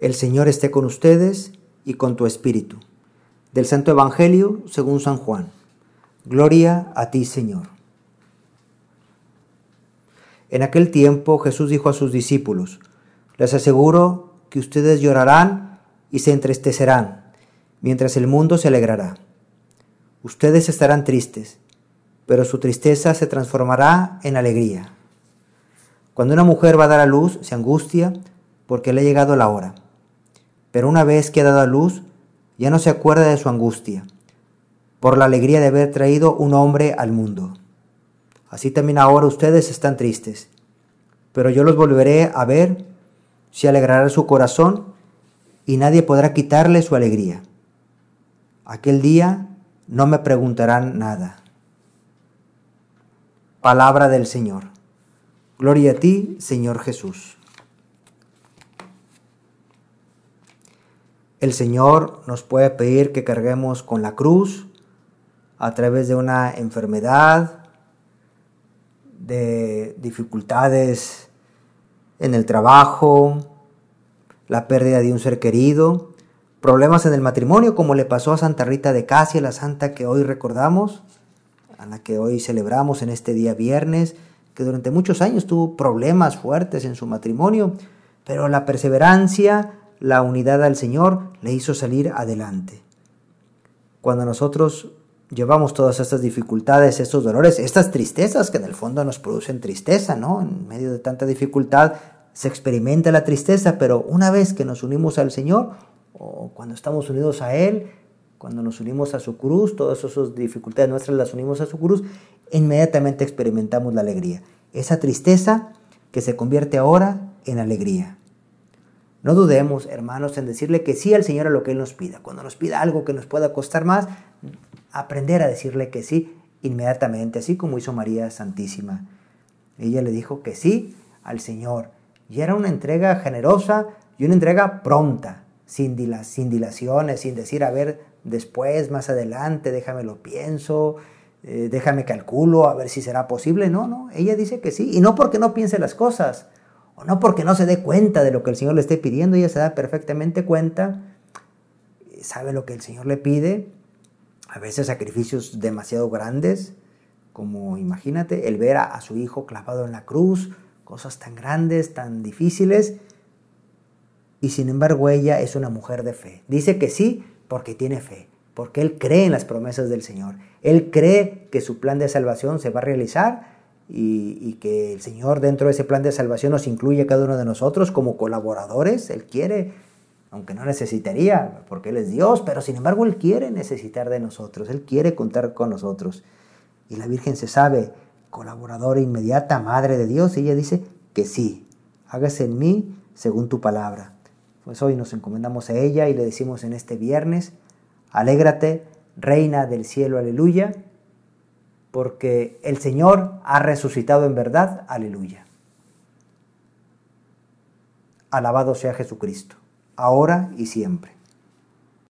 El Señor esté con ustedes y con tu espíritu. Del Santo Evangelio según San Juan. Gloria a ti, Señor. En aquel tiempo Jesús dijo a sus discípulos, les aseguro que ustedes llorarán y se entristecerán, mientras el mundo se alegrará. Ustedes estarán tristes, pero su tristeza se transformará en alegría. Cuando una mujer va a dar a luz, se angustia porque le ha llegado la hora pero una vez que ha dado a luz, ya no se acuerda de su angustia, por la alegría de haber traído un hombre al mundo. Así también ahora ustedes están tristes, pero yo los volveré a ver, se alegrará su corazón y nadie podrá quitarle su alegría. Aquel día no me preguntarán nada. Palabra del Señor. Gloria a ti, Señor Jesús. El Señor nos puede pedir que carguemos con la cruz a través de una enfermedad, de dificultades en el trabajo, la pérdida de un ser querido, problemas en el matrimonio como le pasó a Santa Rita de Casia, la santa que hoy recordamos, a la que hoy celebramos en este día viernes, que durante muchos años tuvo problemas fuertes en su matrimonio, pero la perseverancia, la unidad al Señor le hizo salir adelante. Cuando nosotros llevamos todas estas dificultades, estos dolores, estas tristezas que en el fondo nos producen tristeza, ¿no? En medio de tanta dificultad se experimenta la tristeza, pero una vez que nos unimos al Señor, o cuando estamos unidos a Él, cuando nos unimos a su cruz, todas esas dificultades nuestras las unimos a su cruz, inmediatamente experimentamos la alegría. Esa tristeza que se convierte ahora en alegría. No dudemos, hermanos, en decirle que sí al Señor a lo que Él nos pida. Cuando nos pida algo que nos pueda costar más, aprender a decirle que sí inmediatamente, así como hizo María Santísima. Ella le dijo que sí al Señor. Y era una entrega generosa y una entrega pronta, sin, dilaciones, sin decir, a ver, después, más adelante, déjame lo pienso, eh, déjame calculo, a ver si será posible. No, no, ella dice que sí. Y no porque no piense las cosas, no porque no se dé cuenta de lo que el Señor le esté pidiendo, ella se da perfectamente cuenta, sabe lo que el Señor le pide, a veces sacrificios demasiado grandes, como imagínate, el ver a, su hijo clavado en la cruz, cosas tan grandes, tan difíciles, y sin embargo ella es una mujer de fe. Dice que sí porque tiene fe, porque él cree en las promesas del Señor, él cree que su plan de salvación se va a realizar y, que el Señor dentro de ese plan de salvación nos incluye a cada uno de nosotros como colaboradores. Él quiere, aunque no necesitaría, porque Él es Dios, pero sin embargo Él quiere necesitar de nosotros, Él quiere contar con nosotros. Y la Virgen se sabe colaboradora inmediata, Madre de Dios, y ella dice que sí, hágase en mí según tu palabra. Pues hoy nos encomendamos a ella y le decimos en este viernes, alégrate, Reina del cielo, aleluya porque el Señor ha resucitado en verdad. Aleluya. Alabado sea Jesucristo, ahora y siempre.